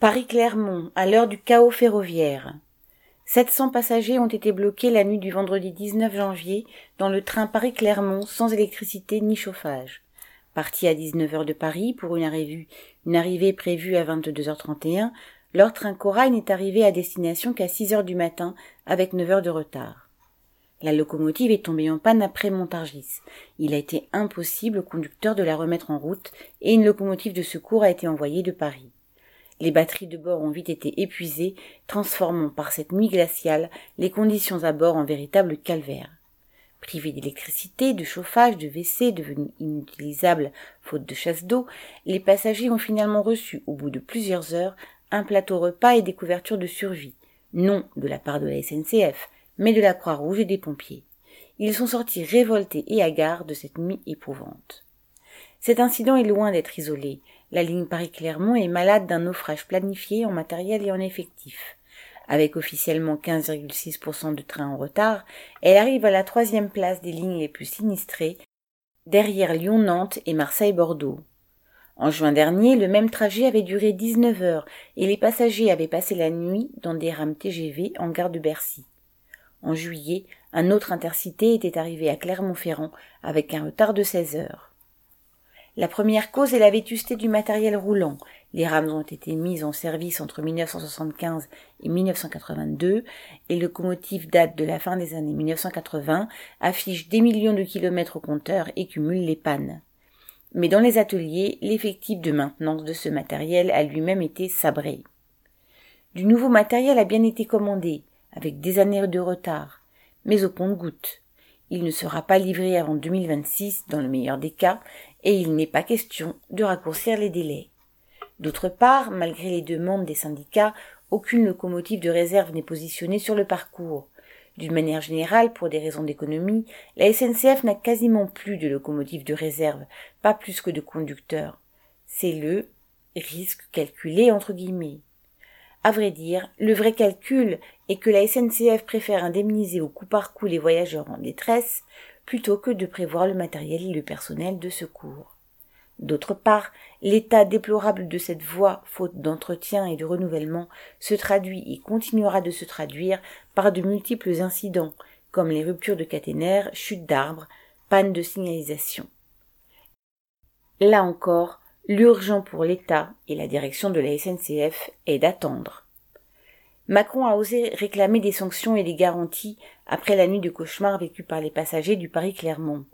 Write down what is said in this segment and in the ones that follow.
Paris-Clermont, à l'heure du chaos ferroviaire. 700 passagers ont été bloqués la nuit du vendredi 19 janvier dans le train Paris-Clermont sans électricité ni chauffage. Parti à 19h de Paris pour une arrivée, prévue à 22h31, leur train Corail n'est arrivé à destination qu'à 6h du matin avec 9 heures de retard. La locomotive est tombée en panne après Montargis. Il a été impossible au conducteur de la remettre en route et une locomotive de secours a été envoyée de Paris. Les batteries de bord ont vite été épuisées, transformant par cette nuit glaciale les conditions à bord en véritable calvaire. Privés d'électricité, de chauffage, de WC devenus inutilisables faute de chasse d'eau, les passagers ont finalement reçu, au bout de plusieurs heures, un plateau repas et des couvertures de survie, non de la part de la SNCF, mais de la Croix-Rouge et des pompiers. Ils sont sortis révoltés et hagards de cette nuit éprouvante. Cet incident est loin d'être isolé. La ligne Paris-Clermont est malade d'un naufrage planifié en matériel et en effectif. Avec officiellement 15,6% de trains en retard, elle arrive à la troisième place des lignes les plus sinistrées, derrière Lyon-Nantes et Marseille-Bordeaux. En juin dernier, le même trajet avait duré 19 heures et les passagers avaient passé la nuit dans des rames TGV en gare de Bercy. En juillet, un autre intercité était arrivé à Clermont-Ferrand avec un retard de 16 heures. La première cause est la vétusté du matériel roulant. Les rames ont été mises en service entre 1975 et 1982 et le locomotive date de la fin des années 1980, affiche des millions de kilomètres au compteur et cumule les pannes. Mais dans les ateliers, l'effectif de maintenance de ce matériel a lui-même été sabré. Du nouveau matériel a bien été commandé, avec des années de retard, mais au compte-gouttes. Il ne sera pas livré avant 2026 dans le meilleur des cas et il n'est pas question de raccourcir les délais. D'autre part, malgré les demandes des syndicats, aucune locomotive de réserve n'est positionnée sur le parcours. D'une manière générale, pour des raisons d'économie, la SNCF n'a quasiment plus de locomotives de réserve, pas plus que de conducteurs. C'est le risque calculé entre guillemets. À vrai dire, le vrai calcul est que la SNCF préfère indemniser au coup par coup les voyageurs en détresse plutôt que de prévoir le matériel et le personnel de secours. D'autre part, l'état déplorable de cette voie, faute d'entretien et de renouvellement, se traduit et continuera de se traduire par de multiples incidents, comme les ruptures de caténaires, chutes d'arbres, pannes de signalisation. Là encore, l'urgent pour l'État et la direction de la SNCF est d'attendre. Macron a osé réclamer des sanctions et des garanties après la nuit de cauchemar vécue par les passagers du Paris-Clermont.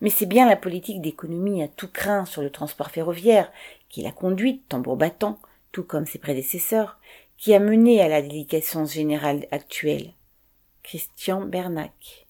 Mais c'est bien la politique d'économie à tout craint sur le transport ferroviaire qui l'a conduite, tambour battant, tout comme ses prédécesseurs, qui a mené à la déliquescence générale actuelle. Christian Bernac.